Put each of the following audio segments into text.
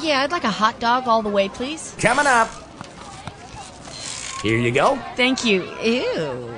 Yeah, I'd like a hot dog all the way, please. Coming up. Here you go. Thank you. Ew.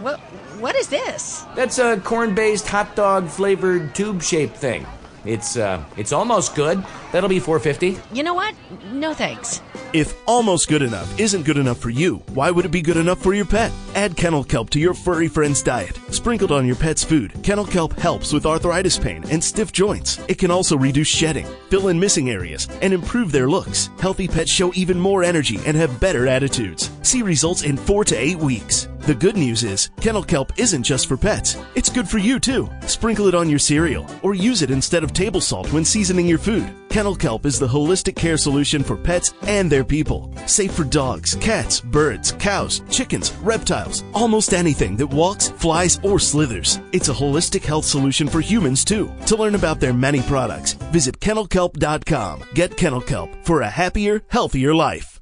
What what is this? That's a corn-based hot dog flavored tube-shaped thing. It's uh it's almost good. That'll be 450. You know what? No thanks. If almost good enough isn't good enough for you, why would it be good enough for your pet? Add kennel kelp to your furry friend's diet. Sprinkled on your pet's food, kennel kelp helps with arthritis pain and stiff joints. It can also reduce shedding, fill in missing areas, and improve their looks. Healthy pets show even more energy and have better attitudes. See results in 4 to 8 weeks. The good news is, kennel kelp isn't just for pets. It's good for you too. Sprinkle it on your cereal or use it instead of table salt when seasoning your food. Kennel kelp is the holistic care solution for pets and their people. Safe for dogs, cats, birds, cows, chickens, reptiles, almost anything that walks, flies, or slithers. It's a holistic health solution for humans too. To learn about their many products, visit kennelkelp.com. Get Kennel Kelp for a happier, healthier life.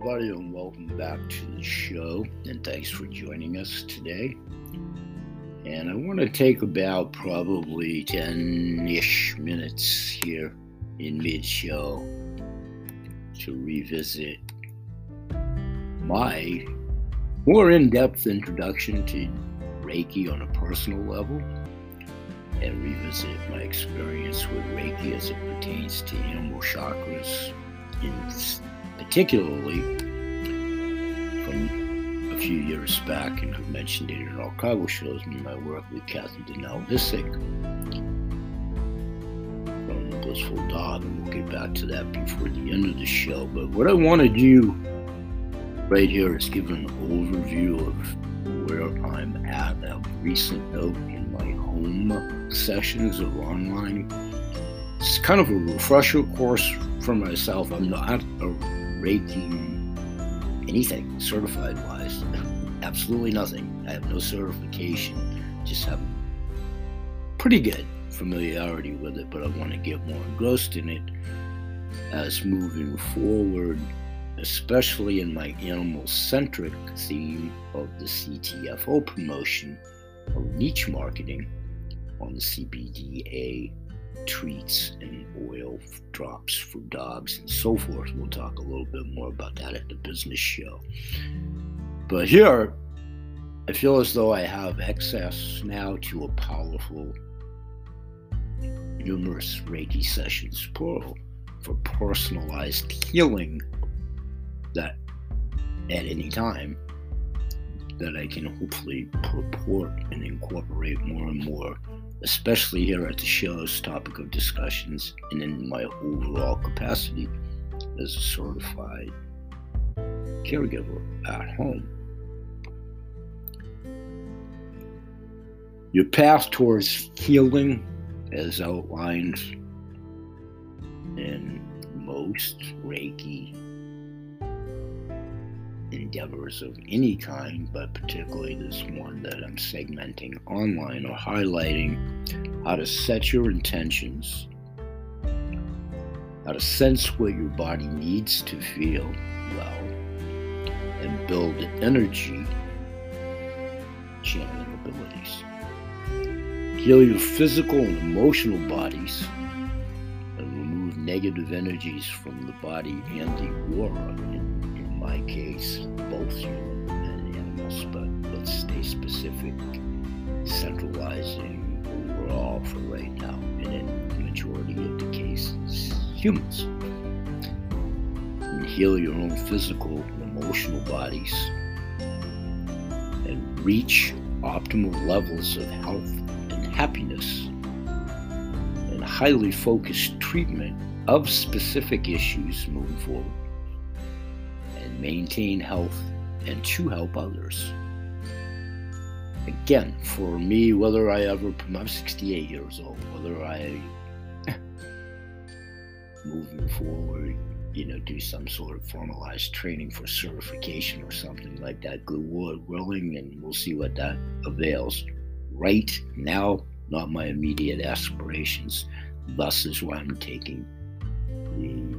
Everybody, and welcome back to the show. And thanks for joining us today. And I want to take about probably 10 ish minutes here in mid show to revisit my more in depth introduction to Reiki on a personal level and revisit my experience with Reiki as it pertains to animal chakras in particularly from a few years back, and I've mentioned it in archival shows in my work with Kathy Denell Visick from Blissful Dog, and we'll get back to that before the end of the show. But what I want to do right here is give an overview of where I'm at, a recent note in my home sessions of online. It's kind of a refresher course for myself. I'm not a Reiki, anything certified wise. Absolutely nothing. I have no certification. Just have pretty good familiarity with it, but I want to get more engrossed in it as moving forward, especially in my animal centric theme of the CTFO promotion of niche marketing on the CBDA treats and oil drops for dogs and so forth. We'll talk a little bit more about that at the business show. But here, I feel as though I have access now to a powerful, numerous Reiki sessions, plural, for personalized healing that at any time that I can hopefully purport and incorporate more and more especially here at the show's topic of discussions and in my overall capacity as a certified caregiver at home. Your path towards healing, as outlined in most Reiki endeavors of any kind, but particularly this one that I'm segmenting online or highlighting how to set your intentions, how to sense what your body needs to feel well, and build energy channeling abilities. Heal your physical and emotional bodies and remove negative energies from the body and the aura my case, both human and animals, but let's stay specific, centralizing overall for right now, and in the majority of the cases, humans. And heal your own physical and emotional bodies and reach optimal levels of health and happiness. And highly focused treatment of specific issues moving forward maintain health, and to help others. Again, for me, whether I ever, I'm 68 years old, whether I, moving forward, you know, do some sort of formalized training for certification or something like that, good Lord willing, and we'll see what that avails. Right now, not my immediate aspirations. Thus is why I'm taking the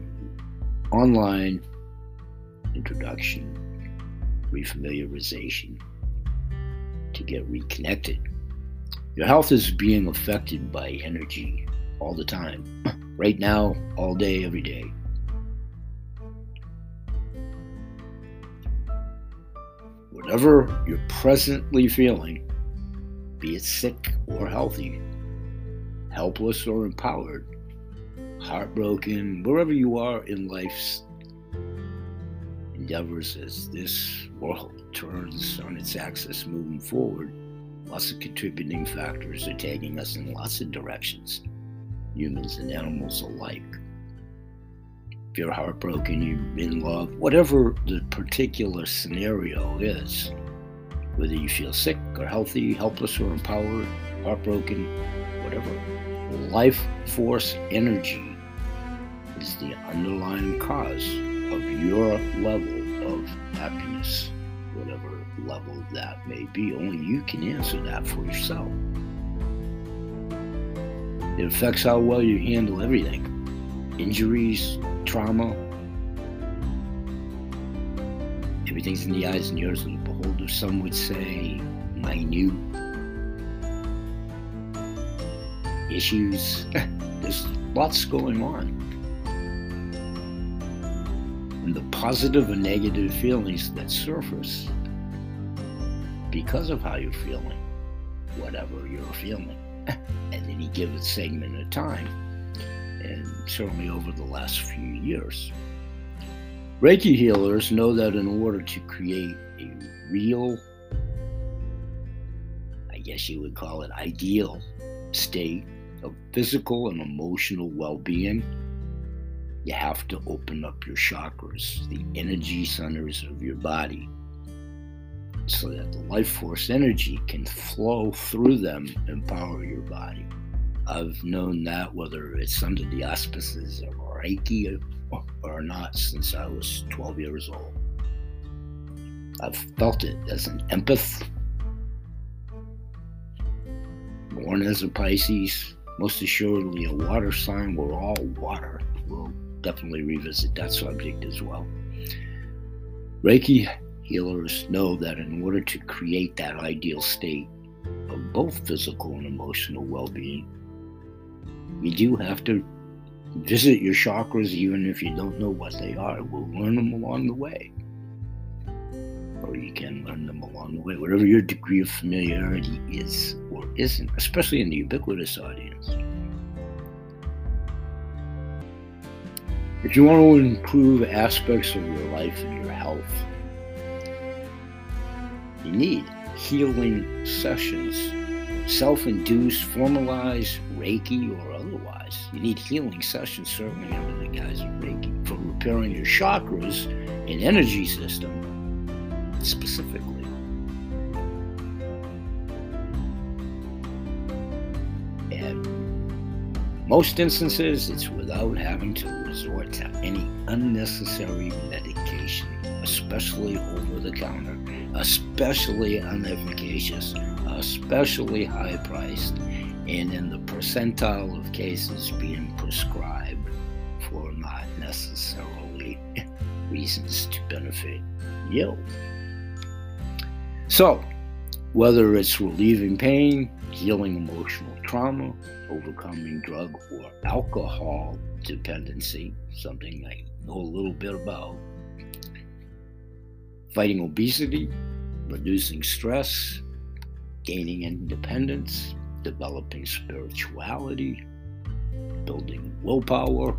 online introduction, refamiliarization to get reconnected. Your health is being affected by energy all the time, right now, all day, every day. Whatever you're presently feeling, be it sick or healthy, helpless or empowered, heartbroken, wherever you are in life's endeavors as this world turns on its axis moving forward, lots of contributing factors are taking us in lots of directions, humans and animals alike. If you're heartbroken, you're in love, whatever the particular scenario is, whether you feel sick or healthy, helpless or empowered, heartbroken, whatever, life force energy is the underlying cause of your level of happiness, whatever level that may be. Only you can answer that for yourself. It affects how well you handle everything injuries, trauma. Everything's in the eyes and ears of the beholder. Some would say minute issues. There's lots going on. And the positive and negative feelings that surface because of how you're feeling, whatever you're feeling, at any given segment of time, and certainly over the last few years. Reiki healers know that in order to create a real, I guess you would call it ideal state of physical and emotional well being, you have to open up your chakras, the energy centers of your body, so that the life force energy can flow through them and power your body. I've known that whether it's under the auspices of Reiki or not since I was 12 years old. I've felt it as an empath, born as a Pisces, most assuredly a water sign. We're all water. We'll definitely revisit that subject as well. Reiki healers know that in order to create that ideal state of both physical and emotional well being, you do have to visit your chakras even if you don't know what they are. We'll learn them along the way. Or you can learn them along the way, whatever your degree of familiarity is or isn't, especially in the ubiquitous audience. If you want to improve aspects of your life and your health, you need healing sessions, self induced, formalized, Reiki, or otherwise. You need healing sessions, certainly under the guise of Reiki, for repairing your chakras and energy system specifically. Most instances, it's without having to resort to any unnecessary medication, especially over the counter, especially unefficacious, especially high priced, and in the percentile of cases being prescribed for not necessarily reasons to benefit you. So, whether it's relieving pain, healing emotional trauma, overcoming drug or alcohol dependency, something I know a little bit about, fighting obesity, reducing stress, gaining independence, developing spirituality, building willpower,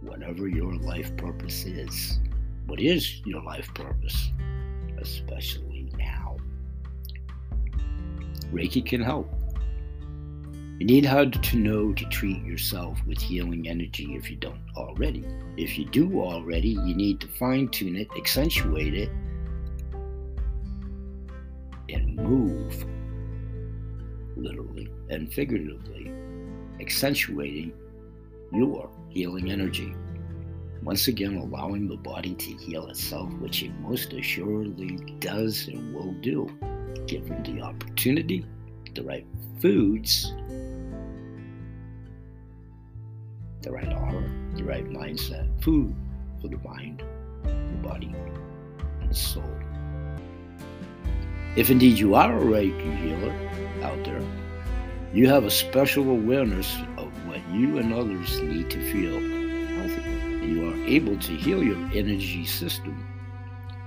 whatever your life purpose is. What is your life purpose, especially? Reiki can help. You need how to know to treat yourself with healing energy if you don't already. If you do already, you need to fine tune it, accentuate it, and move literally and figuratively, accentuating your healing energy. Once again, allowing the body to heal itself, which it most assuredly does and will do, given the opportunity, the right foods, the right aura, the right mindset, food for the mind, the body, and the soul. If indeed you are a Reiki healer out there, you have a special awareness of what you and others need to feel healthy. You are able to heal your energy system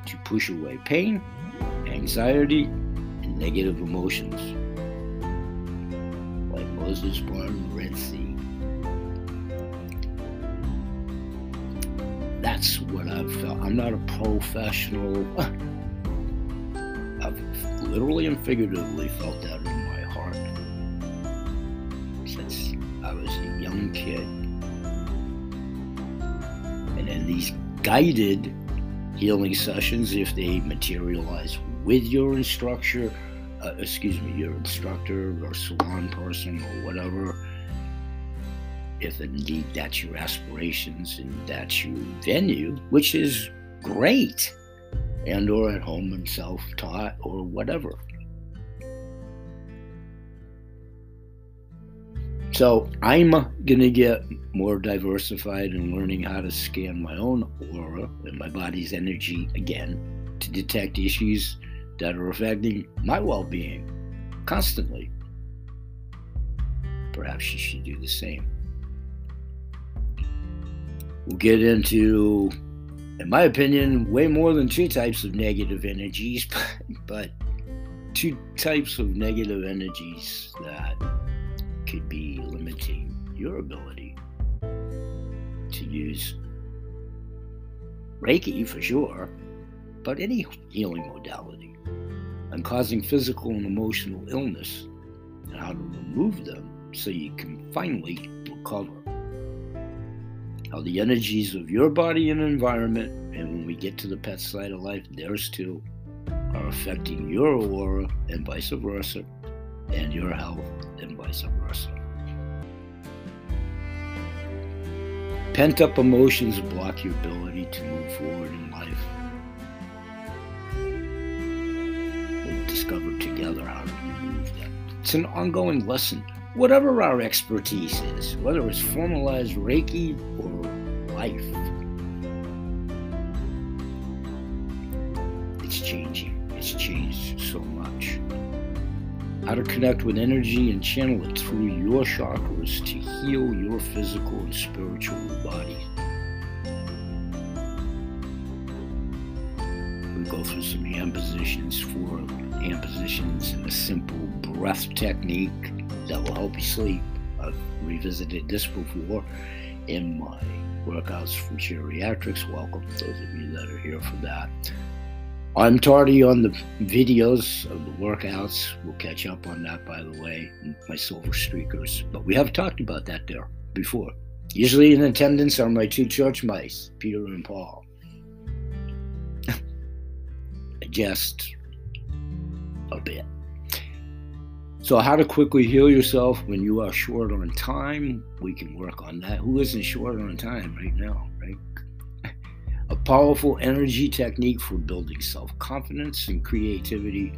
to push away pain, anxiety, negative emotions. Like Moses parting the Red Sea. That's what I've felt. I'm not a professional. I've literally and figuratively felt that in my heart since I was a young kid. And in these guided healing sessions, if they materialize with your instructor, uh, excuse me, your instructor or salon person or whatever, if indeed that's your aspirations and that's your venue, which is great, and or at home and self-taught or whatever. So I'm going to get more diversified in learning how to scan my own aura and my body's energy again to detect issues that are affecting my well being constantly. Perhaps you should do the same. We'll get into, in my opinion, way more than two types of negative energies, but two types of negative energies that could be limiting your ability to use Reiki for sure, but any healing modality, and causing physical and emotional illness, and how to remove them so you can finally recover. How the energies of your body and environment, and when we get to the pet side of life, theirs too, are affecting your aura and vice versa, and your health and vice versa. Pent up emotions block your ability to move forward in life. Together how to remove them. It's an ongoing lesson. Whatever our expertise is, whether it's formalized Reiki or life, it's changing. It's changed so much how to connect with energy and channel it through your chakras to heal your physical and spiritual body. Go through some hand positions, four hand positions, and a simple breath technique that will help you sleep. I've revisited this before in my workouts for geriatrics. Welcome, those of you that are here for that. I'm tardy on the videos of the workouts. We'll catch up on that, by the way, my silver streakers. But we have talked about that there before. Usually in attendance are my two church mice, Peter and Paul. Just a bit. So, how to quickly heal yourself when you are short on time? We can work on that. Who isn't short on time right now, right? a powerful energy technique for building self confidence and creativity,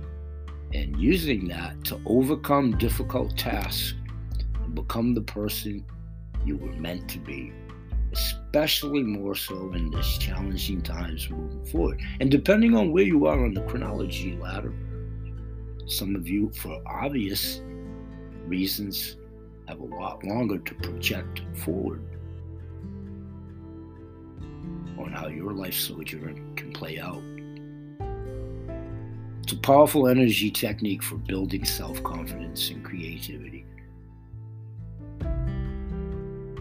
and using that to overcome difficult tasks and become the person you were meant to be, especially more so in this challenging times moving forward. And depending on where you are on the chronology ladder, some of you, for obvious reasons, have a lot longer to project forward on how your life sojourn can play out. It's a powerful energy technique for building self confidence and creativity.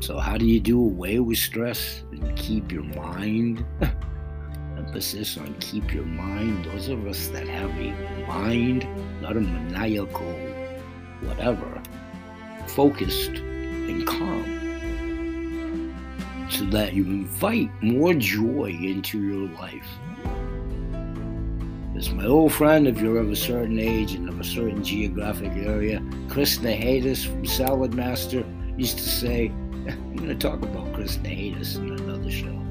So, how do you do away with stress and keep your mind? Emphasis on keep your mind. Those of us that have a mind, not a maniacal whatever, focused and calm so that you invite more joy into your life. As my old friend, if you're of a certain age and of a certain geographic area, Chris Nahadis from Salad Master used to say, I'm going to talk about Chris Nahadis in another show,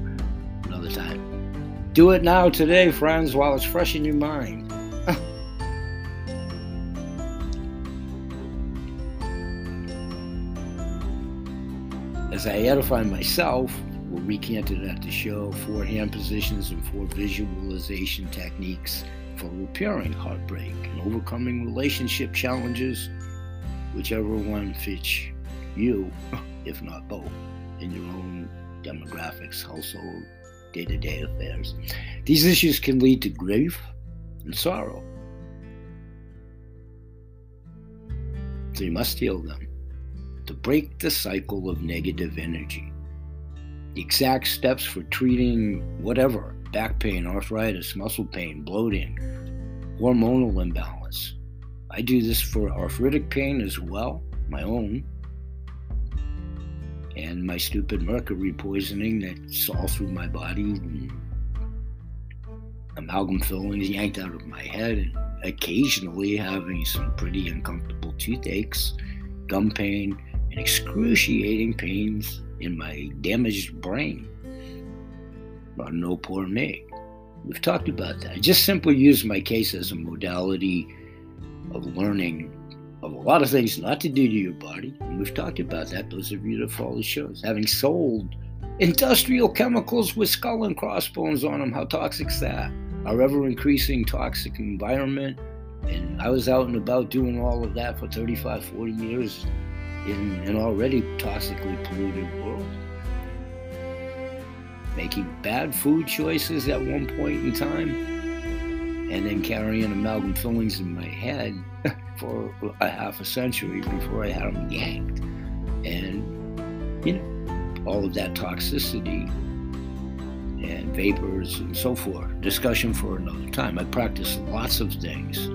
another time. Do it now, today, friends, while it's fresh in your mind. As I edify myself, we recanted at the show four hand positions and four visualization techniques for repairing heartbreak and overcoming relationship challenges, whichever one fits you, if not both, in your own demographics, household, day to day affairs. These issues can lead to grief and sorrow. So you must heal them to break the cycle of negative energy. The exact steps for treating whatever back pain, arthritis, muscle pain, bloating, hormonal imbalance. I do this for arthritic pain as well, my own, and my stupid mercury poisoning that's all through my body, and amalgam fillings yanked out of my head, and occasionally having some pretty uncomfortable toothaches, gum pain, and excruciating pains in my damaged brain. But no poor me. We've talked about that. I just simply use my case as a modality of learning of a lot of things not to do to your body. And we've talked about that, those of you that follow the shows. Having sold industrial chemicals with skull and crossbones on them, how toxic's that? Our ever increasing toxic environment. And I was out and about doing all of that for 35, 40 years in an already toxically polluted world. Making bad food choices at one point in time, and then carrying amalgam fillings in my head for a half a century before I had them yanked. And, you know, all of that toxicity and vapors and so forth. Discussion for another time. I practice lots of things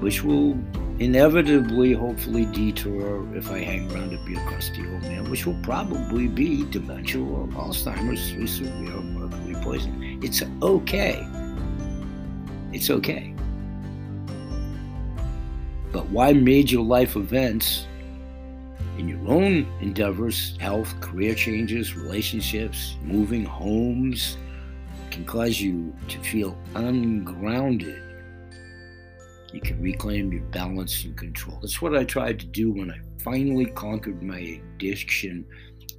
which will inevitably, hopefully, detour if I hang around to be a crusty old man, which will probably be dementia or Alzheimer's through severe mercury poisoning. It's okay. It's okay. But why major life events in your own endeavors, health, career changes, relationships, moving homes, can cause you to feel ungrounded you can reclaim your balance and control. That's what I tried to do when I finally conquered my addiction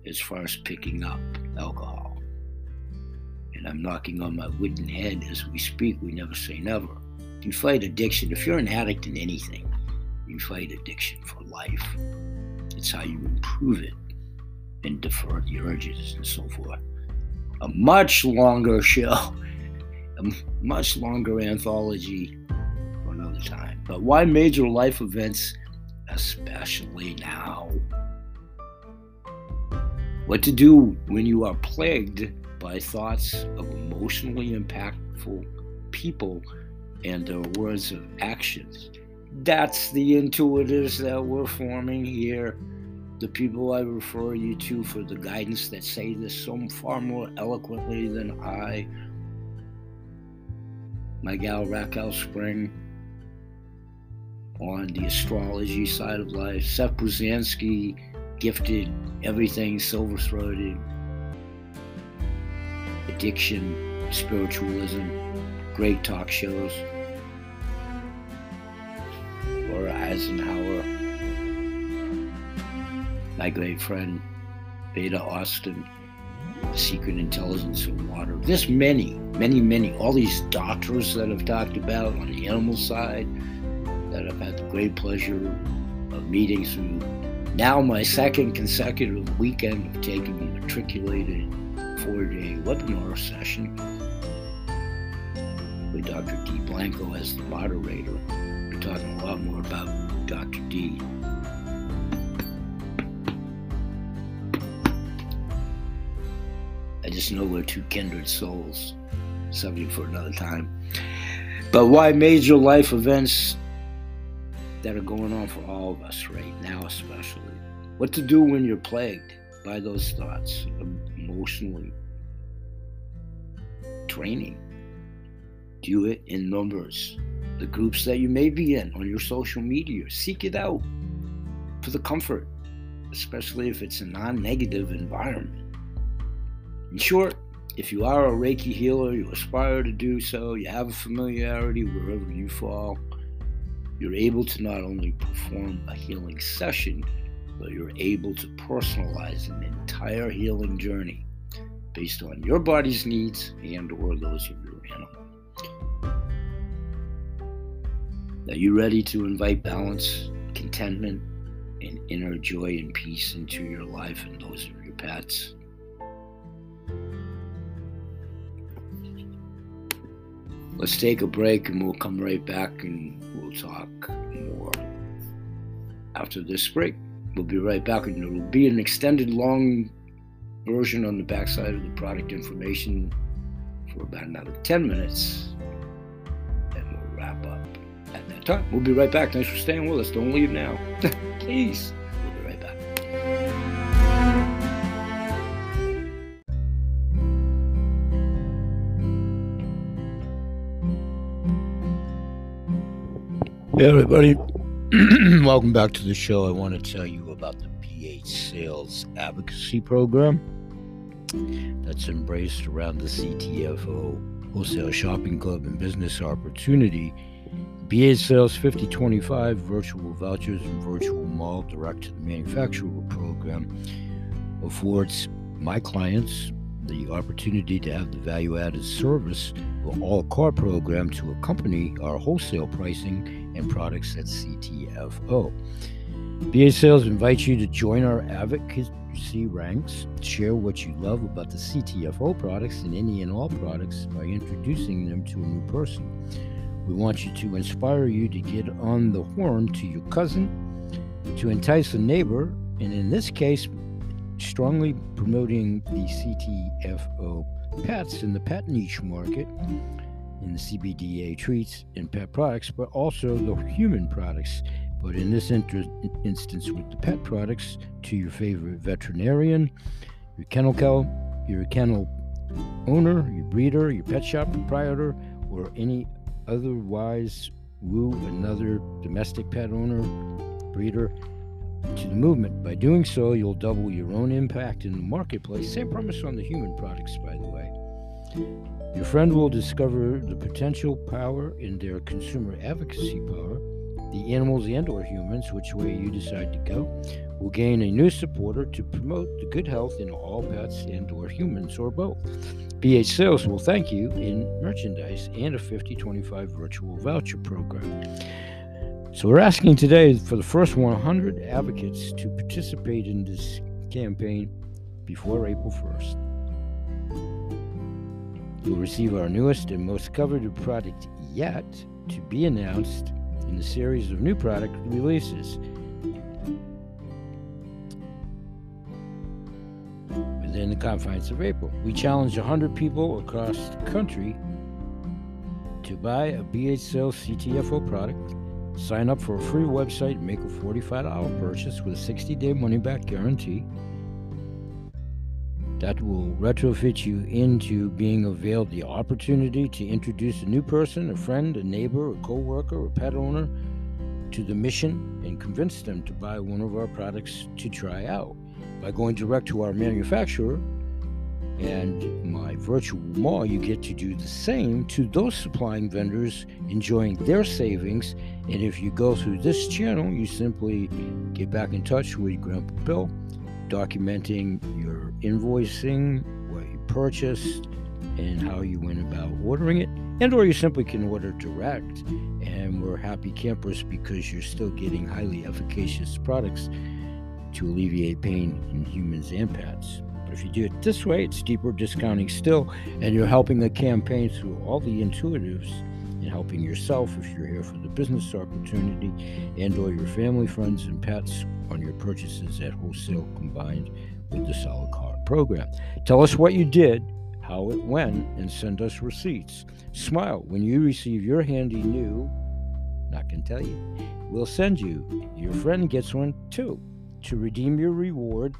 as far as picking up alcohol. And I'm knocking on my wooden head as we speak. We never say never. You fight addiction. If you're an addict in anything, you fight addiction for life. It's how you improve it and defer the urges and so forth. A much longer show, a much longer anthology for another time. But why major life events, especially now? What to do when you are plagued by thoughts of emotionally impactful people and their words of actions. That's the intuitives that we're forming here. The people I refer you to for the guidance that say this so far more eloquently than I. My gal Raquel Spring, on the astrology side of life. Seth Brzezinski, gifted everything, silver throated, addiction, spiritualism, great talk shows. Laura Eisenhower, my great friend Veda Austin, Secret Intelligence of Water. There's many, many, many, all these doctors that I've talked about on the animal side that I've had the great pleasure of meeting through now my second consecutive weekend of taking a matriculated four day webinar session with Dr. D. Blanco as the moderator. Talking a lot more about Dr. D. I just know we're two kindred souls, subject for another time. But why major life events that are going on for all of us right now, especially. What to do when you're plagued by those thoughts emotionally. Training. Do it in numbers. The groups that you may be in on your social media, seek it out for the comfort, especially if it's a non negative environment. In short, if you are a Reiki healer, you aspire to do so, you have a familiarity wherever you fall, you're able to not only perform a healing session, but you're able to personalize an entire healing journey based on your body's needs and or those of your animal. Are you ready to invite balance, contentment, and inner joy and peace into your life and those of your pets? Let's take a break and we'll come right back and we'll talk more after this break. We'll be right back and there will be an extended long version on the backside of the product information for about another 10 minutes. And we'll wrap up time. We'll be right back. Thanks for staying with us. Don't leave now. Please. We'll be right back. Hey, everybody. Welcome back to the show. I want to tell you about the BH Sales Advocacy Program that's embraced around the CTFO Wholesale Shopping Club and Business Opportunity. BH Sales 5025 virtual vouchers and virtual mall direct to the manufacturer program affords my clients the opportunity to have the value added service or all car program to accompany our wholesale pricing and products at CTFO. BH Sales invites you to join our advocacy ranks, share what you love about the CTFO products and any and all products by introducing them to a new person. We want you to inspire you to get on the horn to your cousin, to entice a neighbor, and in this case, strongly promoting the CTFO pets in the pet niche market in the CBDA treats and pet products, but also the human products. But in this inter- instance, with the pet products, to your favorite veterinarian, your kennel cow, your kennel owner, your breeder, your pet shop proprietor, or any otherwise woo another domestic pet owner, breeder to the movement. By doing so, you'll double your own impact in the marketplace. Same premise on the human products, by the way. Your friend will discover the potential power in their consumer advocacy power. The animals and or humans, which way you decide to go, will gain a new supporter to promote the good health in all pets and or humans or both. BH Sales will thank you in merchandise and a 5025 virtual voucher program. So we're asking today for the first 100 advocates to participate in this campaign before April 1st. You'll receive our newest and most coveted product yet to be announced in the series of new product releases. The confines of April, we challenge 100 people across the country to buy a BH Sales CTFO product, sign up for a free website, make a $45 purchase with a 60 day money back guarantee. That will retrofit you into being availed the opportunity to introduce a new person, a friend, a neighbor, a co-worker, a pet owner to the mission and convince them to buy one of our products to try out by going direct to our manufacturer and my virtual mall you get to do the same to those supplying vendors enjoying their savings and if you go through this channel you simply get back in touch with grandpa bill documenting your invoicing, what you purchased, and how you went about ordering it. And or you simply can order direct. And we're happy campers because you're still getting highly efficacious products to alleviate pain in humans and pets. But if you do it this way, it's deeper discounting still, and you're helping the campaign through all the intuitives and helping yourself if you're here for the business opportunity and or your family, friends, and pets on your purchases at wholesale combined with the solid card program. Tell us what you did, how it went, and send us receipts. Smile when you receive your handy new, not gonna tell you, we'll send you. Your friend gets one too. To redeem your reward,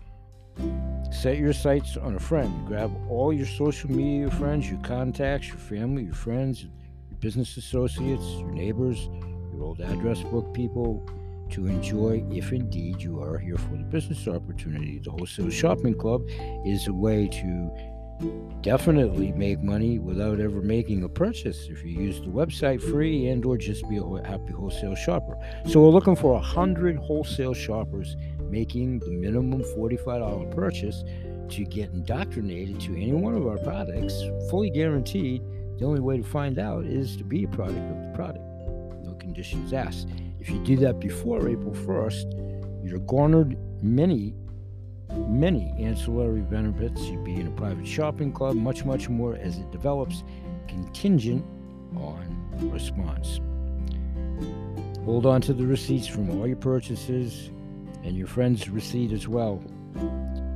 set your sights on a friend. Grab all your social media friends, your contacts, your family, your friends, your business associates, your neighbors, your old address book people, to enjoy if indeed you are here for the business opportunity. The Wholesale Shopping Club is a way to definitely make money without ever making a purchase if you use the website free and or just be a happy wholesale shopper. So we're looking for 100 wholesale shoppers making the minimum $45 purchase to get indoctrinated to any one of our products, fully guaranteed. The only way to find out is to be a product of the product No conditions asked. If you do that before April 1st, you're garnered many, many ancillary benefits. You'd be in a private shopping club, much, much more as it develops, contingent on response. Hold on to the receipts from all your purchases and your friend's receipt as well.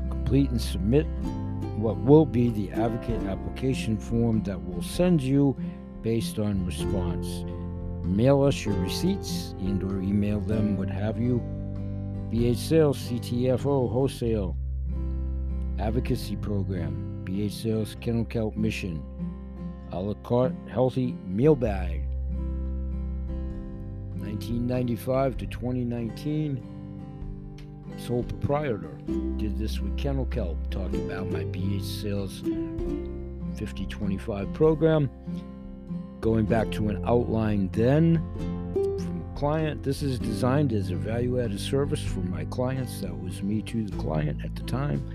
Complete and submit what will be the advocate application form that will send you based on response. Mail us your receipts and or email them, what have you. BH Sales, CTFO, Wholesale, Advocacy Program, BH Sales, Kennel Kelp Mission, a la carte healthy meal bag. 1995 to 2019, sole proprietor. Did this with Kennel Kelp, talking about my BH Sales 5025 program. Going back to an outline then from a client, this is designed as a value added service for my clients. That was me to the client at the time.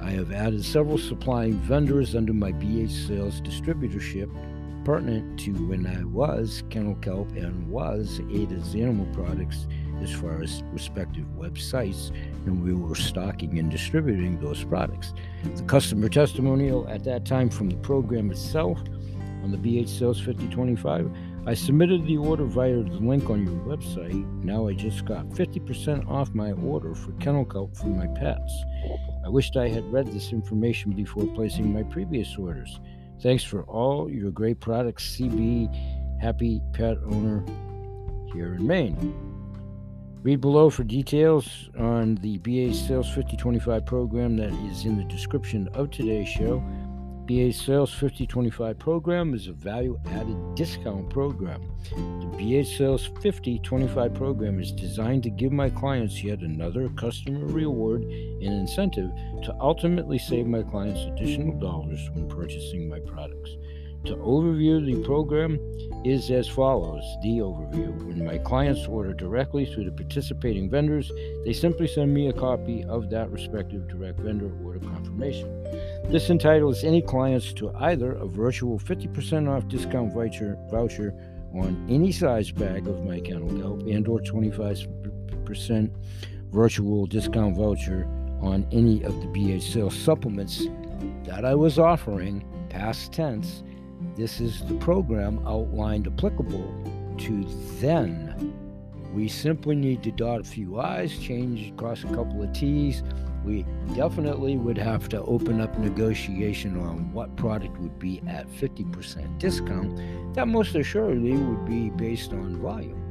I have added several supplying vendors under my BH Sales distributorship pertinent to when I was Kennel Kelp and was Ada's Animal Products as far as respective websites, and we were stocking and distributing those products. The customer testimonial at that time from the program itself on the BH Sales 5025, I submitted the order via the link on your website. Now I just got 50% off my order for kennel kelp for my pets. I wished I had read this information before placing my previous orders. Thanks for all your great products, CB Happy Pet Owner here in Maine. Read below for details on the BH Sales 5025 program that is in the description of today's show. BH Sales 5025 program is a value added discount program. The BH Sales 5025 program is designed to give my clients yet another customer reward and incentive to ultimately save my clients additional dollars when purchasing my products. To overview the program is as follows the overview. When my clients order directly through the participating vendors, they simply send me a copy of that respective direct vendor order confirmation. This entitles any clients to either a virtual 50% off discount voucher, voucher on any size bag of my kennel kelp and or 25% virtual discount voucher on any of the BH sales supplements that I was offering past tense this is the program outlined applicable to then. We simply need to dot a few I's, change, cross a couple of T's. We definitely would have to open up negotiation on what product would be at 50% discount. That most assuredly would be based on volume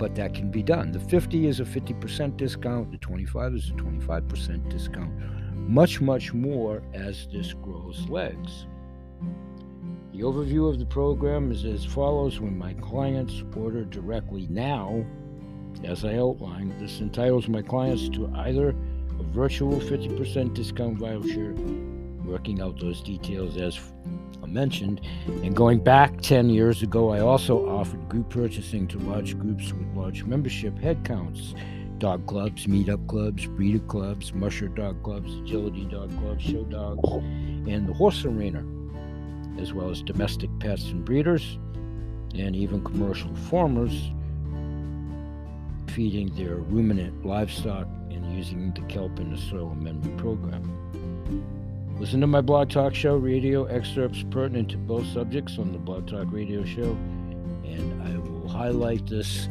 but that can be done. The 50 is a 50% discount, the 25 is a 25% discount, much, much more as this grows legs. The overview of the program is as follows. When my clients order directly now, as I outlined, this entitles my clients to either a virtual 50% discount voucher, working out those details as I mentioned, and going back 10 years ago, I also offered group purchasing to large groups with large membership headcounts. Dog clubs, meetup clubs, breeder clubs, musher dog clubs, agility dog clubs, show dogs, and the horse arena as well as domestic pets and breeders, and even commercial farmers feeding their ruminant livestock and using the kelp in the soil amendment program. Listen to my blog talk show radio excerpts pertinent to both subjects on the blog talk radio show, and I will highlight this.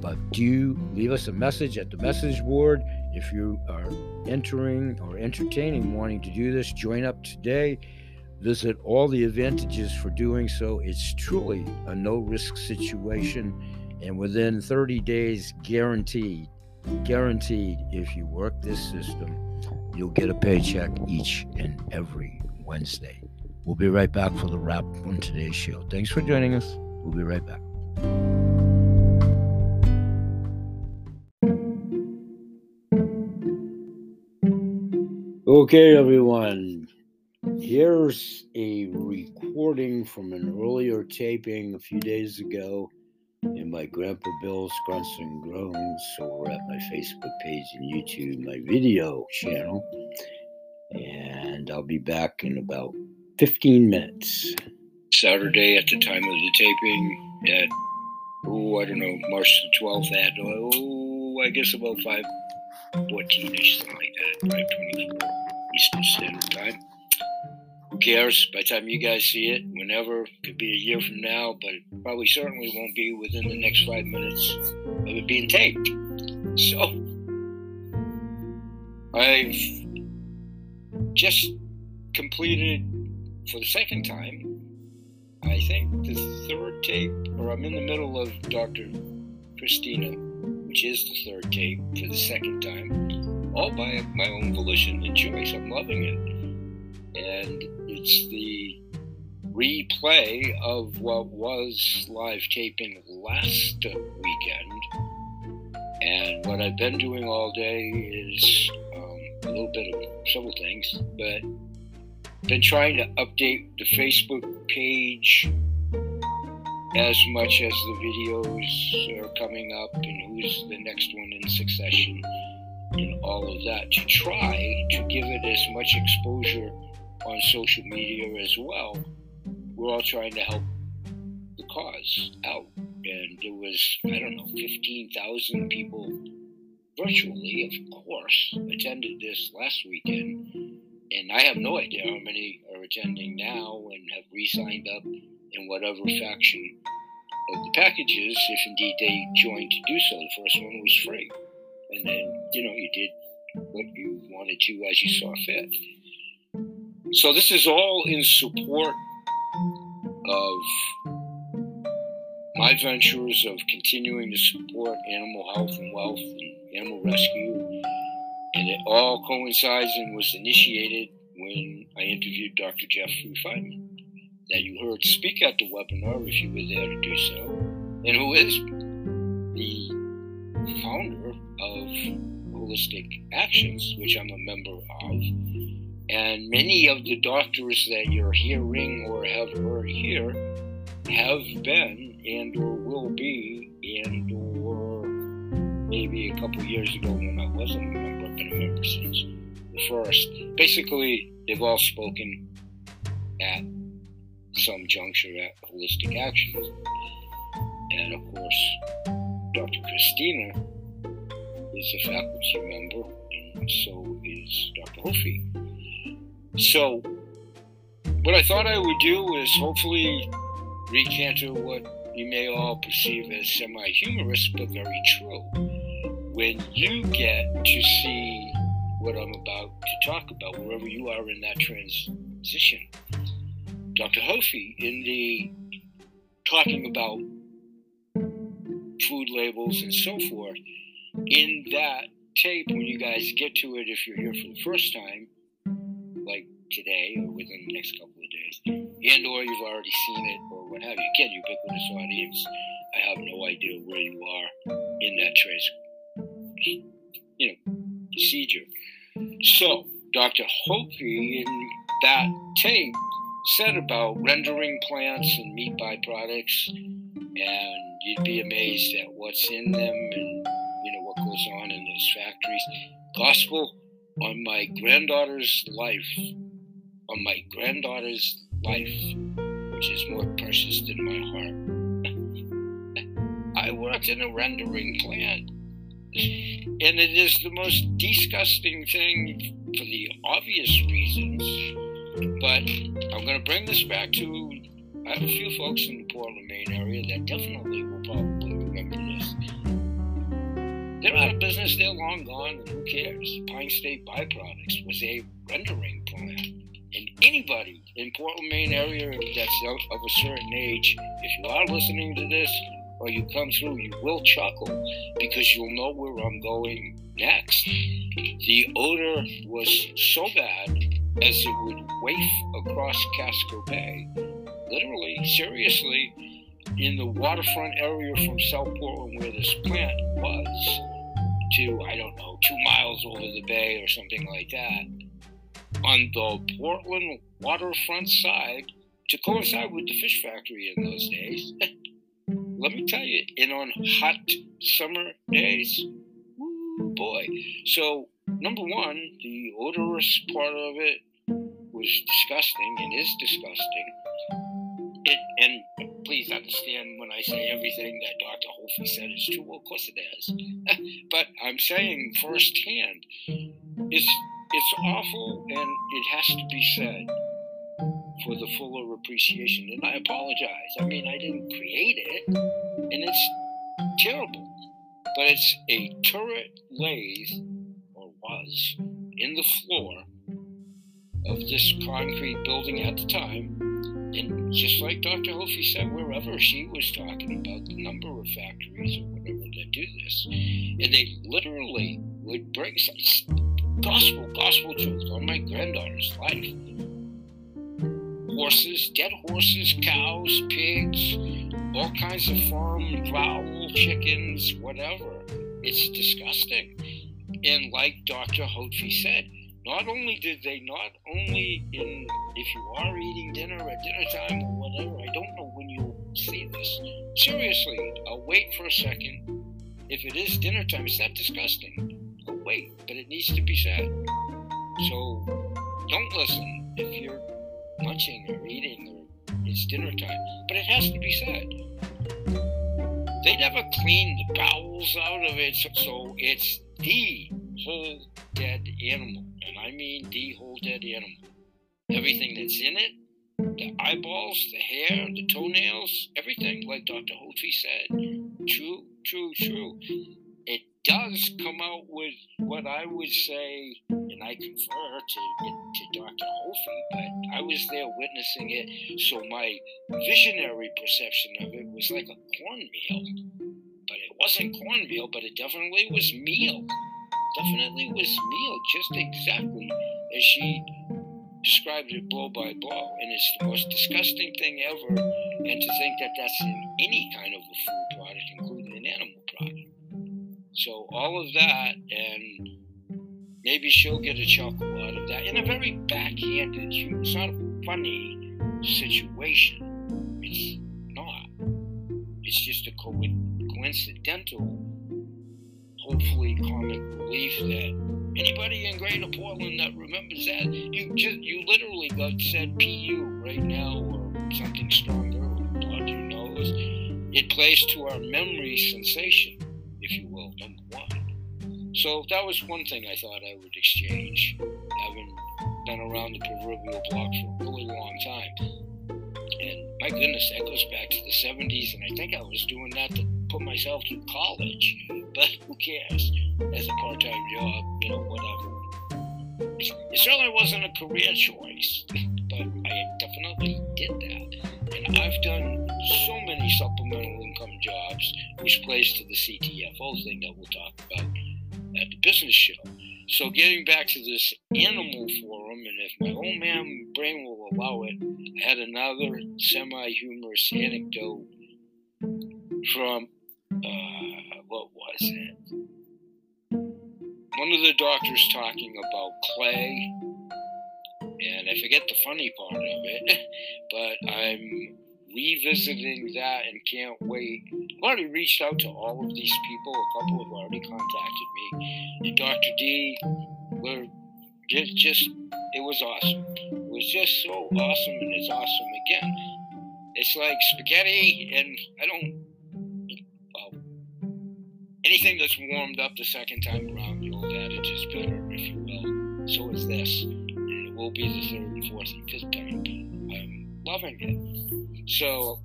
But do leave us a message at the message board if you are entering or entertaining wanting to do this. Join up today visit all the advantages for doing so. It's truly a no risk situation, and within 30 days, guaranteed, guaranteed, if you work this system, you'll get a paycheck each and every Wednesday. We'll be right back for the wrap on today's show. Thanks for joining us. We'll be right back. Okay, everyone. Here's a recording from an earlier taping a few days ago in my Grandpa Bill's Grunts and Groans over at my Facebook page and YouTube, my video channel. And I'll be back in about 15 minutes. Saturday at the time of the taping at oh, I don't know, March the 12th at, oh, I guess about 5 14 ish, something like that, 524 Eastern Standard Time. Who cares? By the time you guys see it, whenever, could be a year from now, but probably certainly won't be within the next five minutes of it being taped. So, I've just completed for the second time I think the third tape, or I'm in the middle of Dr. Christina, which is the third tape for the second time, all by my own volition and choice. I'm loving it. And it's the replay of what was live taping last weekend. And what I've been doing all day is um, a little bit of several things, but been trying to update the Facebook page as much as the videos are coming up and who's the next one in succession and all of that to try to give it as much exposure on social media as well. We're all trying to help the cause out. And there was, I don't know, 15,000 people virtually, of course, attended this last weekend and I have no idea how many are attending now and have re-signed up in whatever faction of the packages, if indeed they joined to do so. The first one was free, and then you know you did what you wanted to as you saw fit. So this is all in support of my ventures of continuing to support animal health and wealth and animal rescue and it all coincides and was initiated when I interviewed Dr. Jeffrey Feinman, that you heard speak at the webinar if you were there to do so, and who is the founder of Holistic Actions, which I'm a member of. And many of the doctors that you're hearing or have heard here have been and or will be and or maybe a couple years ago when I wasn't a member been a member since the first. Basically, they've all spoken at some juncture at Holistic Actions. And of course, Dr. Christina is a faculty member, and so is Dr. Hofve. So, what I thought I would do is hopefully recant what you may all perceive as semi humorous, but very true when you get to see what I'm about to talk about, wherever you are in that transition, Dr. Hofve, in the talking about food labels and so forth, in that tape, when you guys get to it, if you're here for the first time, like today or within the next couple of days, and or you've already seen it or what have you, again, ubiquitous audience, I have no idea where you are in that transcript you know, procedure. So, Dr. Hofve in that tape said about rendering plants and meat byproducts, and you'd be amazed at what's in them and you know what goes on in those factories. Gospel on my granddaughter's life, on my granddaughter's life, which is more precious than my heart. I worked in a rendering plant and it is the most disgusting thing for the obvious reasons. But I'm going to bring this back to I have a few folks in the Portland, Maine area that definitely will probably. They're out of business, they're long gone, and who cares? Pine State Byproducts was a rendering plant. And anybody in Portland, Maine area that's of a certain age, if you are listening to this, or you come through, you will chuckle because you'll know where I'm going next. The odor was so bad as it would waft across Casco Bay. Literally, seriously, in the waterfront area from South Portland where this plant was to, I don't know, two miles over the bay or something like that. On the Portland waterfront side, to coincide with the fish factory in those days, let me tell you, and on hot summer days, boy. So, number one, the odorous part of it was disgusting and is disgusting. It, and please understand when I say everything that Dr. Hofve said is true. Well, of course it is. but I'm saying firsthand, it's it's awful and it has to be said for the fuller appreciation. And I apologize. I mean, I didn't create it, and it's terrible. But it's a turret lathe, or was, in the floor of this concrete building at the time. And just like Dr. Hofve said, wherever she was talking about the number of factories or whatever that do this, and they literally would bring gospel, gospel truth on my granddaughter's life. Horses, dead horses, cows, pigs, all kinds of farm fowl, chickens, whatever. It's disgusting. And like Dr. Hofve said, not only did they not only in if you are eating dinner at dinner time or whatever, I don't know when you'll see this. Seriously, I'll wait for a second. If it is dinner time, it's that disgusting I'll wait, but it needs to be said. So don't listen if you're munching or eating or it's dinner time, but it has to be said. They never clean the bowels out of it, so it's the whole dead animal. And I mean the whole dead animal. Mm-hmm. Everything that's in it, the eyeballs, the hair, the toenails, everything, like Dr. Hofve said. True, true, true it does come out with what I would say, and I confer to, to Dr. Hofve, but I was there witnessing it, so my visionary perception of it was like a cornmeal. But it wasn't cornmeal, but it definitely was meal. Definitely was meal, just exactly as she described it blow by blow. And it's the most disgusting thing ever. And to think that that's in any kind of a food product, including an animal product. So all of that, and maybe she'll get a chuckle out of that in a very backhanded. It's not a funny situation. It's not. It's just a co- coincidental, hopefully comic relief that anybody in Greater Portland that remembers that you just you literally got said PU right now or something stronger blood your nose. It plays to our memory sensation if you will, number one. So that was one thing I thought I would exchange, having been around the proverbial block for a really long time. And my goodness, that goes back to the 70s, and I think I was doing that to put myself through college. But who cares? As a part time job, you know, whatever. It certainly wasn't a career choice, but I definitely did that. And I've done so many supplemental income jobs, which plays to the CTFO thing that we'll talk about at the business show. So, getting back to this animal forum, and if my old man brain will allow it, I had another semi humorous anecdote from, uh, what was it? One of the doctors talking about clay, and I forget the funny part of it, but I'm revisiting that and can't wait. I've already reached out to all of these people. A couple have already contacted me. And Dr. D, we're just, just it was awesome. It was just so awesome, and it's awesome again. It's like spaghetti, and I don't, anything that's warmed up the second time around, the old adage is better, if you will. So is this. And it will be the third and fourth and fifth time. I'm loving it. So,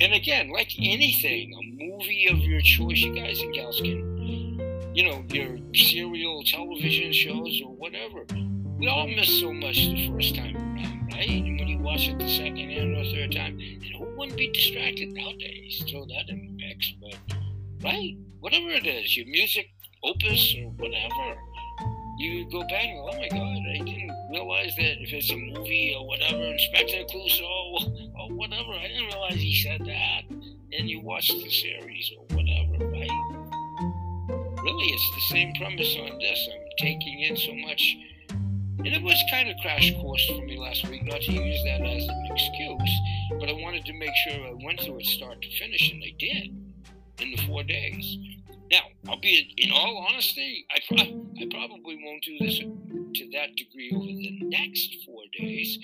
and again, like anything, a movie of your choice, you guys and gals can, you know, your serial television shows or whatever. We all miss so much the first time around, right? And when you watch it the second and or third time, and who wouldn't be distracted nowadays? Throw that in the mix, but right, whatever it is, your music opus or whatever you go bang, oh my god, I didn't realize that if it's a movie or whatever, Inspector Clouseau or whatever, I didn't realize he said that. And you watch the series or whatever, right? Really, it's the same premise on this. I'm taking in so much. And it was kind of crash course for me last week, not to use that as an excuse, but I wanted to make sure I went through it start to finish, and I did in the four days. Now, I'll be in all honesty, I, pro- I probably won't do this to that degree over the next four days,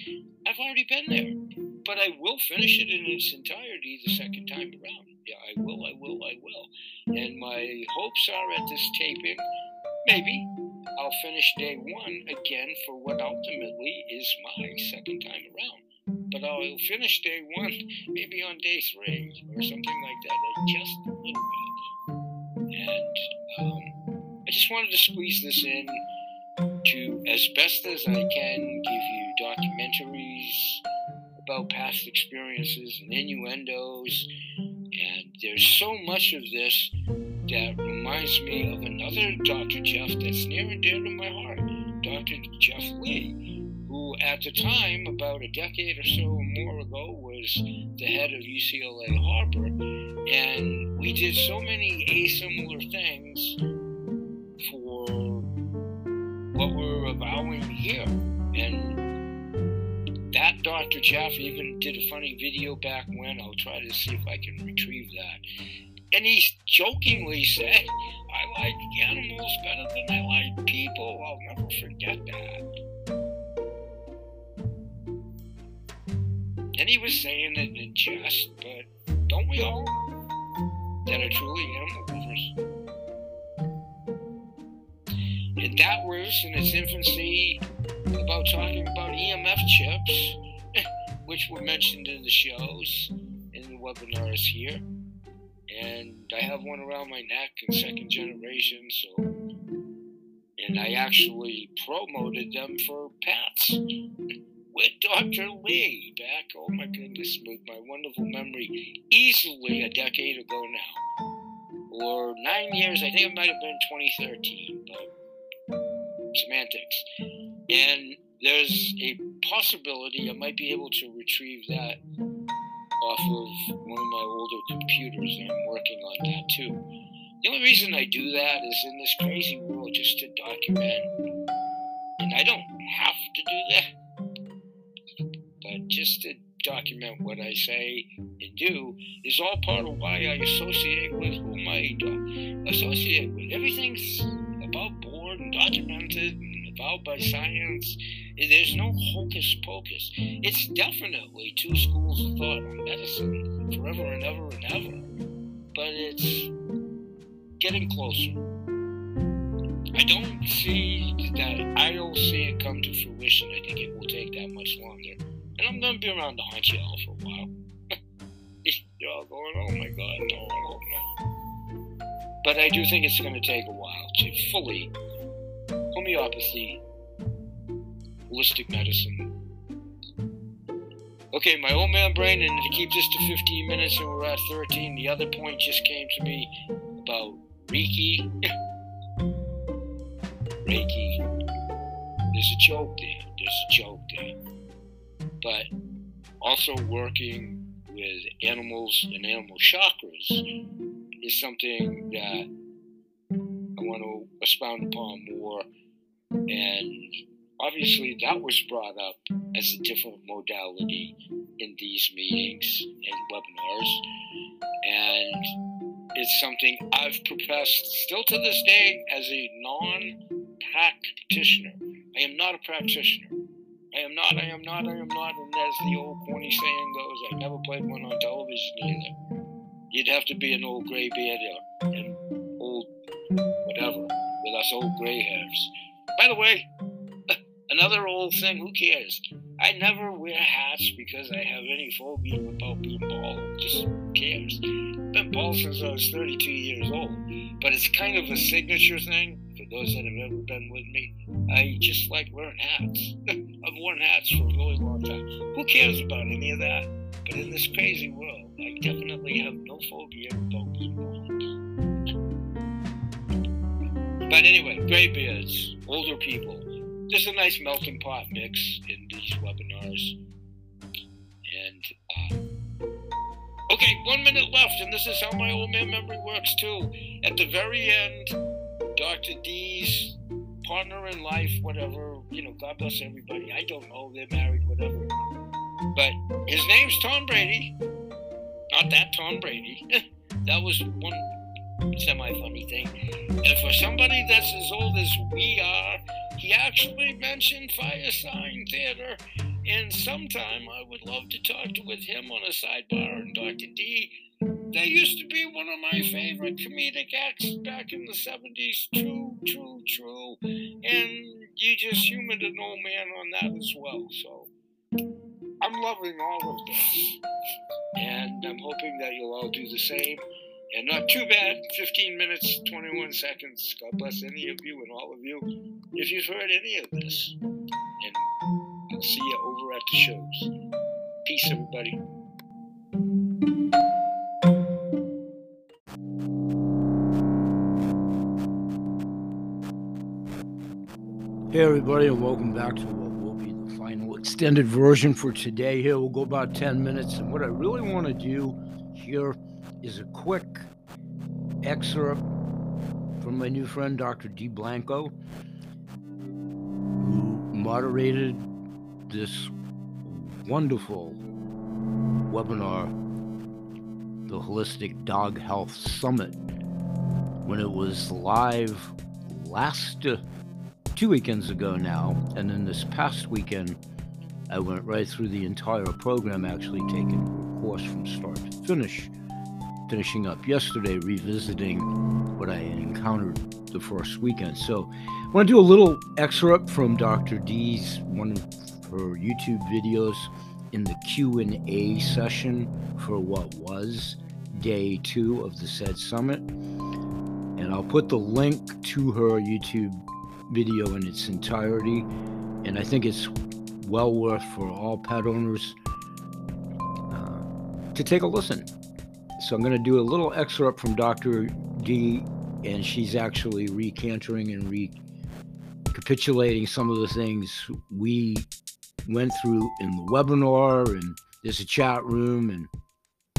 I've already been there. But I will finish it in its entirety the second time around. Yeah, I will, I will, I will. And my hopes are at this taping, maybe I'll finish day one again for what ultimately is my second time around. But I'll finish day one maybe on day three or something like that, just a little bit. And um, I just wanted to squeeze this in to, as best as I can, give you documentaries about past experiences and innuendos. And there's so much of this that reminds me of another Dr. Jeff that's near and dear to my heart, Dr. Jeff Lee, who at the time, about a decade or so more ago, was the head of UCLA Harbor. And we did so many asimilar things for what we're avowing here. And that Dr. Jeff even did a funny video back when. I'll try to see if I can retrieve that. And he jokingly said, I like animals better than I like people. I'll never forget that. And he was saying it in jest, but don't we all that are truly animal lovers? And that was in its infancy about talking about EMF chips, which were mentioned in the shows, in the webinars here. And I have one around my neck in second generation, so. And I actually promoted them for pets with Dr. Lee back, oh my goodness, with my wonderful memory, easily a decade ago now. Or nine years, I think it might have been 2013, but semantics. And there's a possibility I might be able to retrieve that off of one of my older computers, and I'm working on that too. The only reason I do that is in this crazy world just to document, and I don't have to do that, just to document what I say and do is all part of why I associate with whom I associate with. Everything's about board and documented and avowed by science. There's no hocus pocus. It's definitely two schools of thought on medicine forever and ever and ever. But it's getting closer. I don't see that, I don't see it come to fruition. I think it will take that much longer. And I'm to be around to haunt you all for a while. You're all going, oh my God, no, I not. know. But I do think it's to take a while to fully homeopathy, holistic medicine. Okay, my old man brain, and to keep this to 15 minutes, and we're at 13. The other point just came to me about Reiki. Reiki. There's a joke there. There's a joke there. But also working with animals and animal chakras is something that I want to expound upon more. And obviously, that was brought up as a different modality in these meetings and webinars. And it's something I've professed still to this day as a non practitioner. I am not a practitioner. I am not, I am not, I am not. And as the old corny saying goes, I never played one on television either. You'd have to be an old graybeard or uh, an old whatever with us old gray hairs. By the way, another old thing, who cares? I never wear hats because I have any phobia about being bald. Just cares? Been bald since I was 32 years old. But it's kind of a signature thing for those that have ever been with me. I just like wearing hats. I've worn hats for a really long time. Who cares about any of that? But in this crazy world, I definitely have no phobia about being bald. But anyway, graybeards, older people. There's a nice melting pot mix in these webinars. And, uh, okay, one minute left, and this is how my old man memory works too. At the very end, Dr. D's partner in life, whatever, you know, God bless everybody. I don't know, they're married, whatever. But his name's Tom Brady. Not that Tom Brady. that was one semi funny thing. And for somebody that's as old as we are, he actually mentioned Firesign Theater. And sometime I would love to talk to with him on a sidebar and Dr. D. They used to be one of my favorite comedic acts back in the 70s. True, true, true. And you just humored an old man on that as well. So I'm loving all of this. And I'm hoping that you'll all do the same. And not too bad, 15 minutes, 21 seconds. God bless any of you and all of you if you've heard any of this. And I'll see you over at the shows. Peace, everybody. Hey, everybody, and welcome back to what will be the final extended version for today. Here, we'll go about 10 minutes. And what I really want to do here is a quick excerpt from my new friend, Dr. Dee Blanco, who moderated this wonderful webinar, the Holistic Dog Health Summit, when it was live last uh, two weekends ago now. And then this past weekend, I went right through the entire program, actually taking a course from start to finish finishing up yesterday, revisiting what I encountered the first weekend. So I want to do a little excerpt from Dr. D's one of her YouTube videos in the Q&A session for what was day two of the said summit. And I'll put the link to her YouTube video in its entirety. And I think it's well worth for all pet owners uh, to take a listen. So I'm going to do a little excerpt from Dr. D, and she's actually recanting and recapitulating some of the things we went through in the webinar. And there's a chat room, and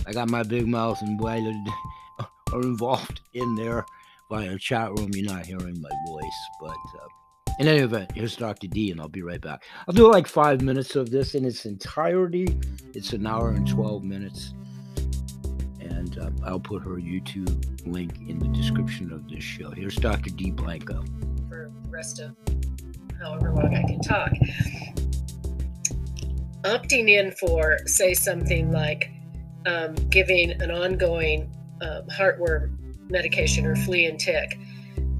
I got my big mouth and invited or involved in there via chat room. You're not hearing my voice, but. Uh, in any event, here's Dr. D, and I'll be right back. I'll do like five minutes of this in its entirety. It's an hour and 12 minutes and uh, I'll put her YouTube link in the description of this show. Here's Dr. Dee Blanco. For the rest of however long I can talk. Opting in for, say, something like um, giving an ongoing um, heartworm medication or flea and tick,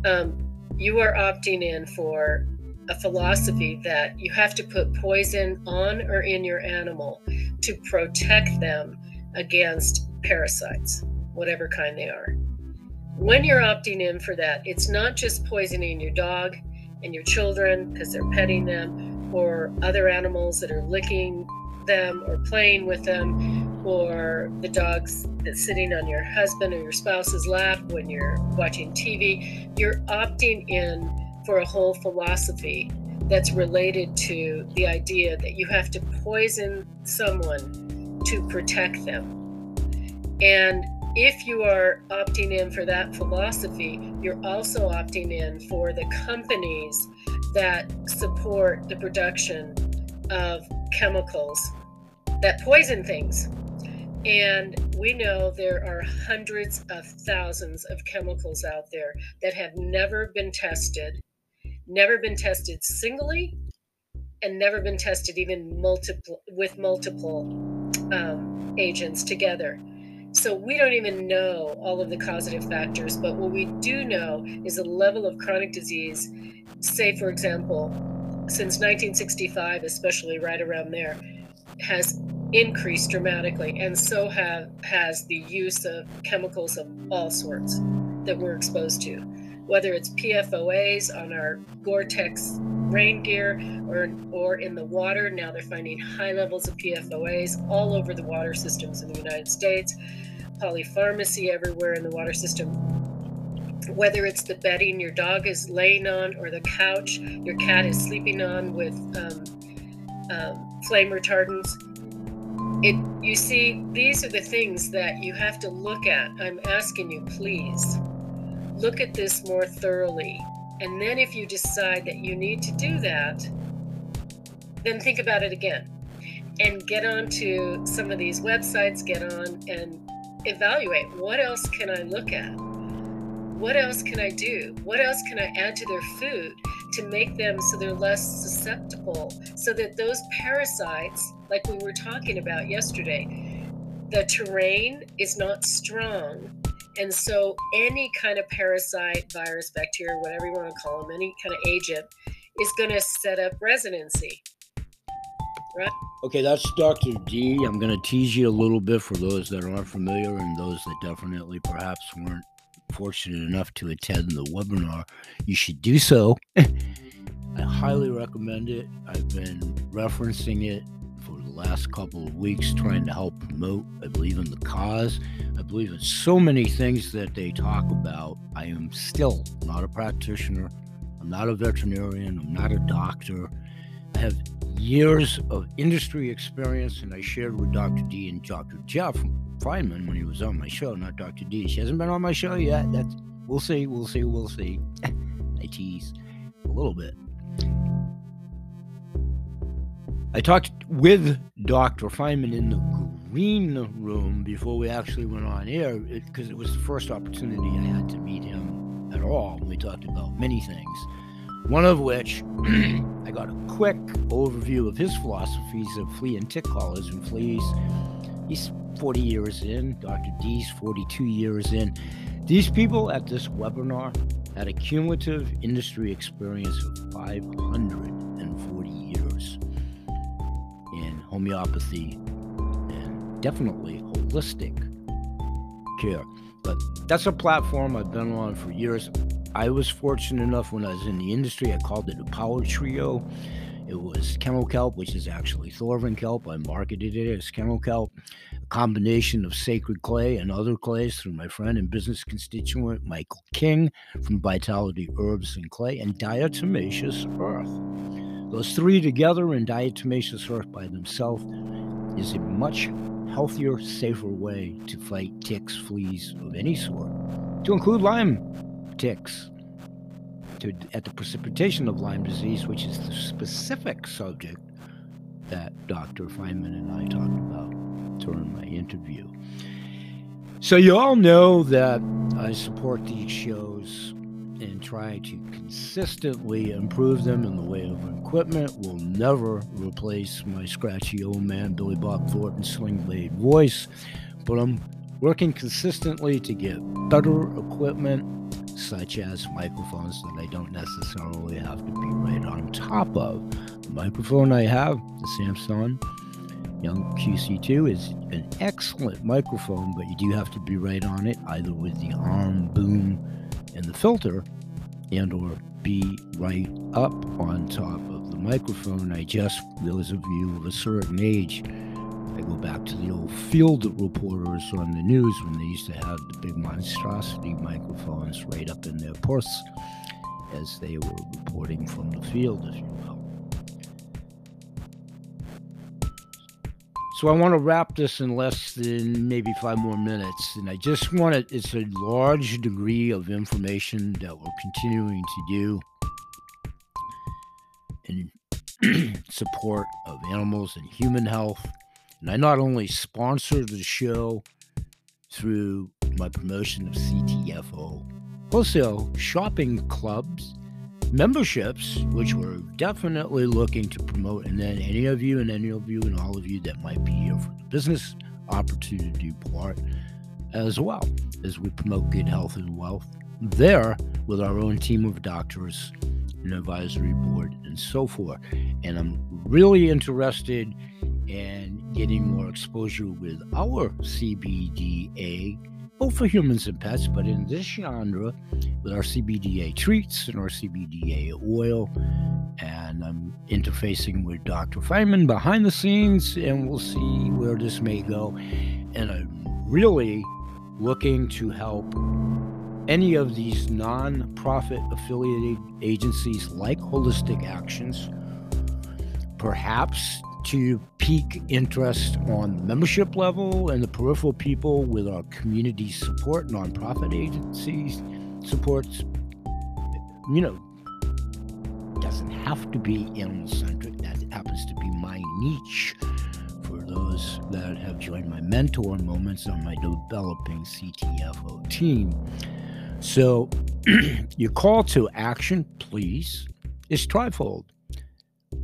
um, you are opting in for a philosophy that you have to put poison on or in your animal to protect them against parasites, whatever kind they are. When you're opting in for that, it's not just poisoning your dog and your children because they're petting them, or other animals that are licking them or playing with them, or the dogs that's sitting on your husband or your spouse's lap when you're watching TV. You're opting in for a whole philosophy that's related to the idea that you have to poison someone to protect them. And if you are opting in for that philosophy, you're also opting in for the companies that support the production of chemicals that poison things. And we know there are hundreds of thousands of chemicals out there that have never been tested, never been tested singly, and never been tested even multiple with multiple um, agents together. So we don't even know all of the causative factors, but what we do know is the level of chronic disease. Say, for example, since 1965, especially right around there, has increased dramatically, and so have has the use of chemicals of all sorts that we're exposed to, whether it's PFOAs on our Gore-Tex rain gear or or in the water. Now they're finding high levels of PFOAs all over the water systems in the United States polypharmacy everywhere in the water system. Whether it's the bedding your dog is laying on or the couch your cat is sleeping on with um, um, flame retardants. It, you see, these are the things that you have to look at. I'm asking you, please look at this more thoroughly. And then, if you decide that you need to do that, then think about it again and get onto some of these websites, get on and evaluate what else can I look at? what else can I do? What else can I add to their food to make them so they're less susceptible? So that those parasites, like we were talking about yesterday, the terrain is not strong. And so any kind of parasite, virus, bacteria, whatever you want to call them, any kind of agent is going to set up residency. Right? Okay, that's Dr. D. I'm going to tease you a little bit for those that aren't familiar and those that definitely perhaps weren't fortunate enough to attend the webinar, you should do so. I highly recommend it. I've been referencing it last couple of weeks, trying to help promote. I believe in the cause. I believe in so many things that they talk about. I am still not a practitioner. I'm not a veterinarian. I'm not a doctor. I have years of industry experience, and I shared with Dr. D and Dr. Jeff Feinman when he was on my show, not Dr. D. She hasn't been on my show yet. That's we'll see, we'll see, we'll see. I tease a little bit. I talked with Dr. Feinman in the green room before we actually went on air because it, it was the first opportunity I had to meet him at all. We talked about many things. One of which I got a quick overview of his philosophies of flea and tick collars and fleas. He's 40 years in, Dr. D's 42 years in. These people at this webinar had a cumulative industry experience of 540 homeopathy and definitely holistic care. But that's a platform I've been on for years. I was fortunate enough when I was in the industry, I called it a power trio. It was kennel kelp, which is actually Thorvin kelp. I marketed it as kennel kelp a combination of sacred clay and other clays through my friend and business constituent Michael King from Vitality Herbs and Clay, and diatomaceous earth. Those three together and diatomaceous earth by themselves is a much healthier, safer way to fight ticks, fleas of any sort, to include Lyme ticks. To, at the precipitation of Lyme disease, which is the specific subject that Dr. Feinman and I talked about during my interview. So, you all know that I support these shows and try to consistently improve them in the way of equipment. Will never replace my scratchy old man Billy Bob Thornton sling blade voice, but I'm working consistently to get better equipment, such as microphones that I don't necessarily have to be right on top of. The microphone I have, the Samsung Young QC2 is an excellent microphone, but you do have to be right on it, either with the arm boom and the filter, and or be right up on top of the microphone. I just, those of you of a certain age, I go back to the old field reporters on the news when they used to have the big monstrosity microphones right up in their purse as they were reporting from the field, if you will. So I want to wrap this in less than maybe five more minutes. And I just want to, it's a large degree of information that we're continuing to do in support of animals and human health. And I not only sponsor the show through my promotion of CTFO wholesale shopping clubs memberships, which we're definitely looking to promote. And then any of you and any of you and all of you that might be here for the business opportunity part as well as we promote good health and wealth there with our own team of doctors and advisory board and so forth. And I'm really interested in getting more exposure with our CBDA both for humans and pets, but in this genre with our CBDA treats and our CBDA oil. And I'm interfacing with Dr. Feinman behind the scenes, and we'll see where this may go. And I'm really looking to help any of these non-profit affiliated agencies like Holistic Actions, perhaps to peak interest on membership level and the peripheral people with our community support, nonprofit agencies supports. You know, doesn't have to be animal centric. That happens to be my niche for those that have joined my mentor moments on my developing CTFO team. So, your call to action, please, is trifold.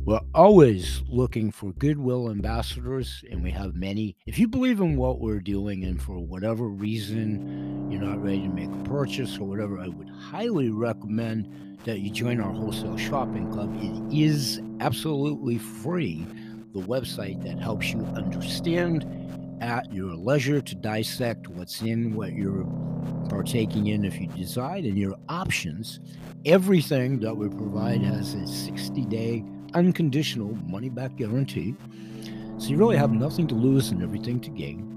We're always looking for goodwill ambassadors, and we have many. If you believe in what we're doing, and for whatever reason you're not ready to make a purchase or whatever, I would highly recommend that you join our wholesale shopping club. It is absolutely free. The website that helps you understand at your leisure to dissect what's in what you're partaking in if you decide and your options. Everything that we provide has a 60 day unconditional money back guarantee. So you really have nothing to lose and everything to gain.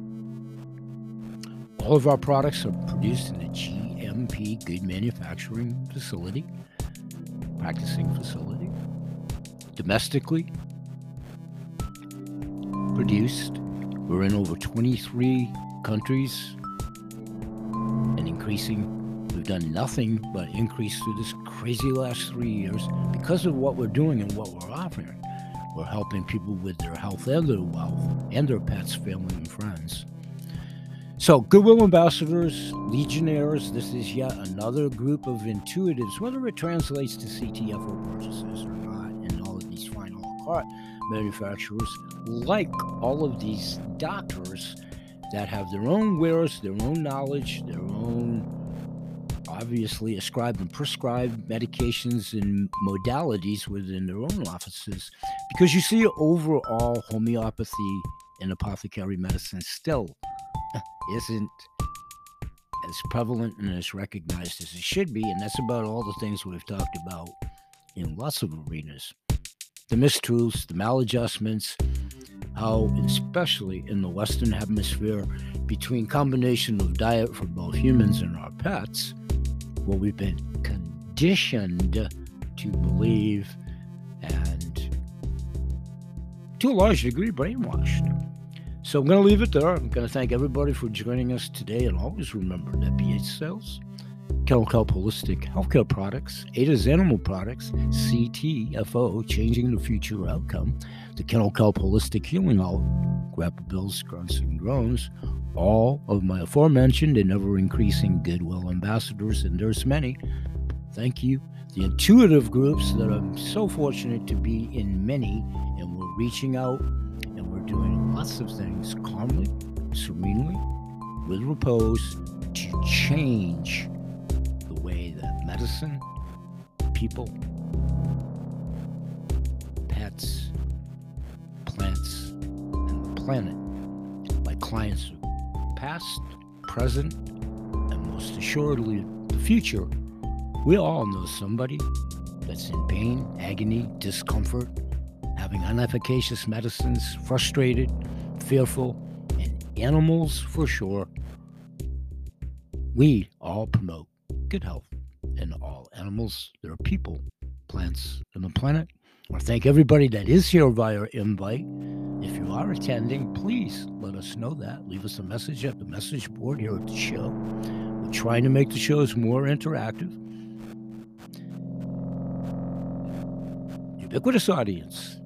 All of our products are produced in a GMP good manufacturing facility, practicing facility, domestically produced. We're in over 23 countries and increasing. Done nothing but increase through this crazy last three years because of what we're doing and what we're offering. We're helping people with their health and their wealth and their pets, family, and friends. So, Goodwill Ambassadors, Legionnaires, this is yet another group of intuitives, whether it translates to CTFO purchases or not, and all of these fine carte manufacturers, like all of these doctors that have their own wares, their own knowledge, their own obviously ascribed and prescribe medications and modalities within their own offices because you see overall homeopathy and apothecary medicine still isn't as prevalent and as recognized as it should be and that's about all the things we've talked about in lots of arenas. The mistruths the maladjustments how especially in the western hemisphere between combination of diet for both humans and our pets what we've been conditioned to believe and to a large degree brainwashed. So I'm going to leave it there. I'm going to thank everybody for joining us today. And always remember that BH Sales, Kennel Kelp Holistic Healthcare Products, Ada's Animal Products, CTFO, Changing the Future Outcome, the Kennel Kelp Holistic Healing Out, Grappa Bills, Grunts, and Groans, all of my aforementioned and ever increasing goodwill ambassadors, and there's many. Thank you. The intuitive groups that I'm so fortunate to be in many, and we're reaching out and we're doing lots of things calmly, serenely, with repose to change medicine, people, pets, plants, and the planet, my clients past, present, and most assuredly the future, we all know somebody that's in pain, agony, discomfort, having unefficacious medicines, frustrated, fearful, and animals for sure. We all promote good health in all animals. There are people, plants, and the planet. I want to thank everybody that is here via invite. If you are attending, please let us know that. Leave us a message at the message board here at the show. We're trying to make the shows more interactive. Ubiquitous audience,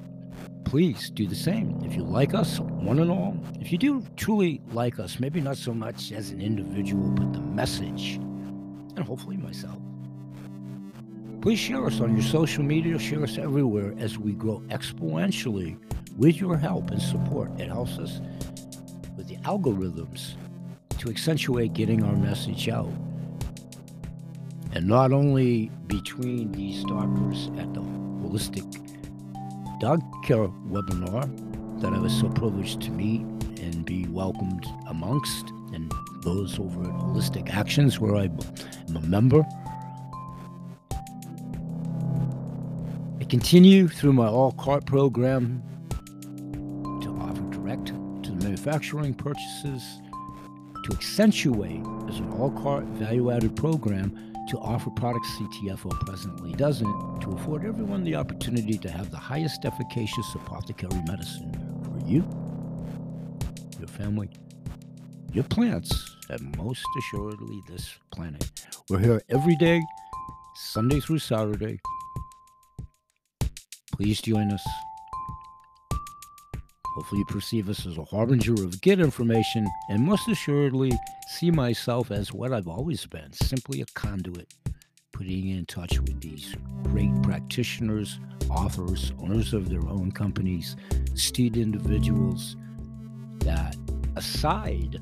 please do the same. If you like us, one and all, if you do truly like us, maybe not so much as an individual, but the message, and hopefully myself, please share us on your social media, share us everywhere as we grow exponentially with your help and support, it helps us with the algorithms to accentuate getting our message out. And not only between these doctors at the Holistic Dog Care webinar that I was so privileged to meet and be welcomed amongst, and those over at Holistic Actions, where I am a member. Continue through my all cart program to offer direct to the manufacturing purchases to accentuate as an all cart value added program to offer products CTFO presently doesn't to afford everyone the opportunity to have the highest efficacious apothecary medicine for you, your family, your plants, and most assuredly this planet. We're here every day, Sunday through Saturday. Please join us. Hopefully, you perceive us as a harbinger of good information, and most assuredly, see myself as what I've always been simply a conduit, putting in touch with these great practitioners, authors, owners of their own companies, astute individuals that, aside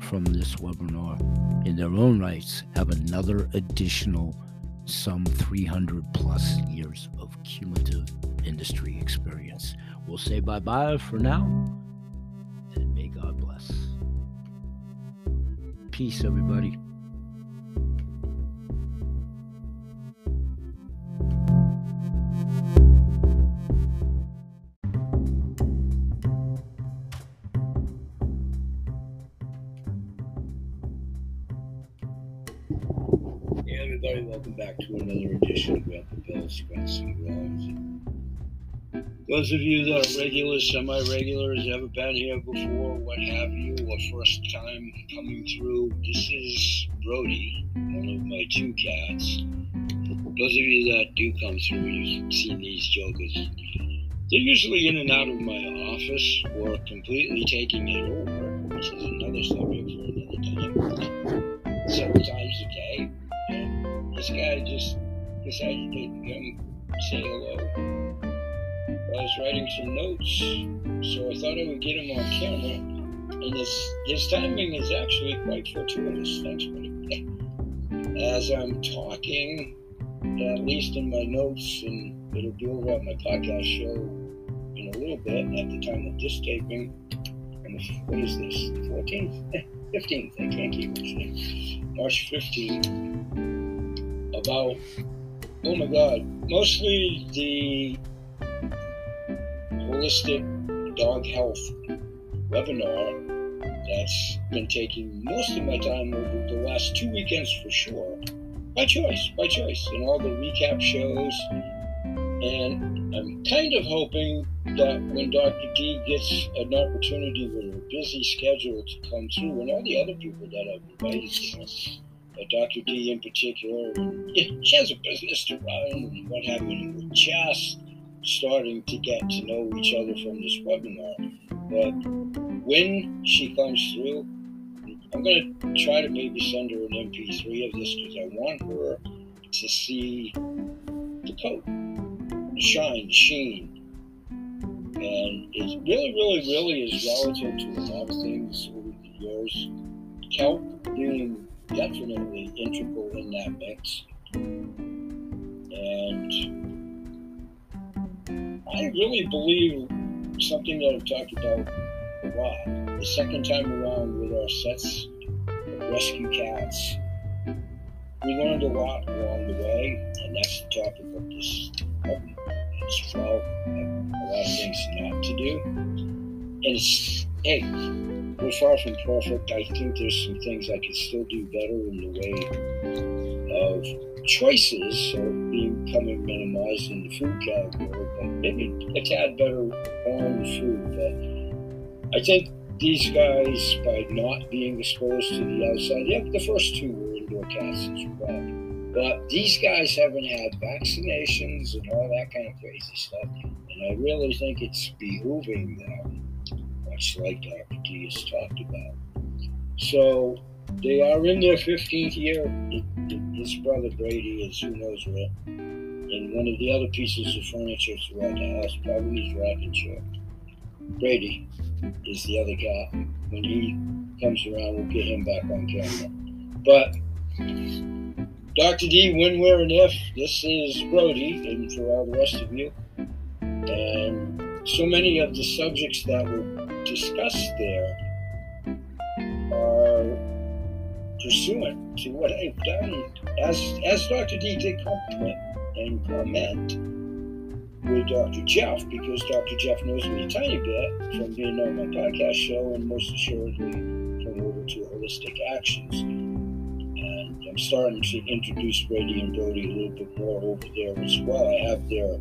from this webinar, in their own rights, have another additional some 300 plus years of cumulative industry experience. We'll say bye bye for now, and may God bless. Peace, everybody. Those of you that are regulars, semi-regulars, ever been here before, what have you, or first time coming through, this is Brody, one of my two cats. Those of you that do come through, you've seen these jokers. They're usually in and out of my office or completely taking it over, which is another subject for another time. Several times a day. And this guy just decided to come say hello. I was writing some notes, so I thought I would get him on camera. And his, his timing is actually quite fortuitous. Thanks, buddy. As I'm talking, at least in my notes, and it'll be over my podcast show in a little bit at the time of this taping. And what is this? 14th? 15th. I can't keep it. March 15th. About, oh my God, mostly the holistic dog health webinar that's been taking most of my time over the last two weekends for sure. By choice, by choice, and all the recap shows. And I'm kind of hoping that when Dr. D gets an opportunity with her busy schedule to come through, and all the other people that I've invited this, uh, Dr. D in particular, she has a business to run and what have you, just starting to get to know each other from this webinar. But when she comes through, I'm going to try to maybe send her an MP3 of this because I want her to see the coat, shine, sheen. And it really, really, really is relative to a lot of things over the years. Kelp being definitely integral in that mix. And I really believe something that I've talked about a lot. The second time around with our sets of rescue cats, we learned a lot along the way, and that's the topic of this. It's about a lot of things not to do. And it's, hey, we're far from perfect. I think there's some things I could still do better in the way of choices are becoming minimized in the food category, but maybe a tad better on the food. But I think these guys, by not being exposed to the outside, yeah, the first two were indoor cats as well. But these guys haven't had vaccinations and all that kind of crazy stuff. And I really think it's behooving them, much like Dr. D has talked about. So they are in their 15th year. His brother Brady is who knows what. And one of the other pieces of furniture throughout the house, probably his rocking chair. Brady is the other guy. When he comes around, we'll get him back on camera. But Dr. D, when, where, and if, this is Brody, and for all the rest of you. And so many of the subjects that were discussed there are pursuant to what I've done, as, as Dr. D did compliment and comment with Dr. Jeff, because Dr. Jeff knows me a tiny bit from being on my podcast show and most assuredly from over to Holistic Actions. And I'm starting to introduce Brady and Brody a little bit more over there as well. I have their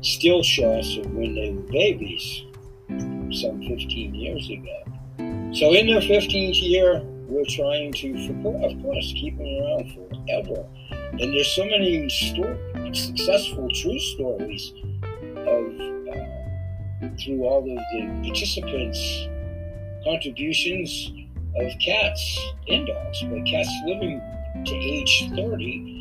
still shots of when they were babies some 15 years ago. So in their 15th year, we're trying to, for, of course, keep them around forever. And there's so many stories, successful, true stories of uh, through all of the participants' contributions of cats and dogs, but cats living to age 30.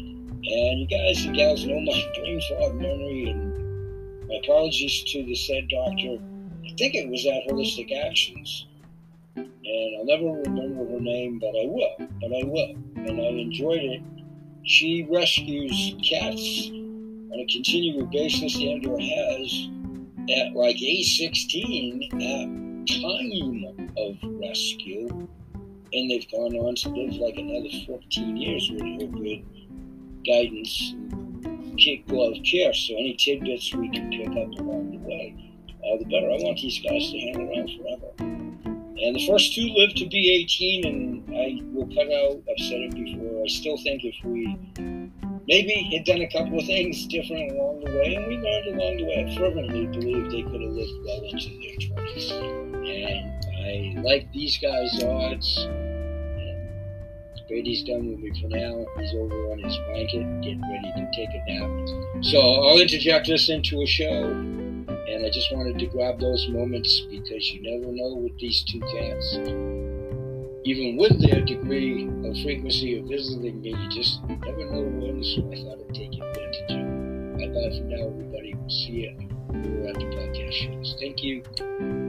And you guys and gals know my brain fog memory, and my apologies to the said doctor. I think it was at Holistic Actions. And I'll never remember her name, but I will. But I will. And I enjoyed it. She rescues cats on a continual basis and or has at like age 16 at time of rescue and they've gone on to live like another 14 years with her good guidance kid glove care so any tidbits we can pick up along the way all the better i want these guys to hang around forever and the first two live to be 18 and i will cut out i've said it before i still think if we maybe had done a couple of things different along the way, and we learned along the way. I fervently believe they could have lived well into their 20s. And I like these guys' odds. Brady's done with me for now. He's over on his blanket, getting ready to take a nap. So I'll interject this into a show. And I just wanted to grab those moments because you never know with these two cats even with their degree of frequency of visiting me, you just never know when, so I thought I'd take advantage of it. Bye bye for now, everybody. See you over at the podcast shows. Thank you.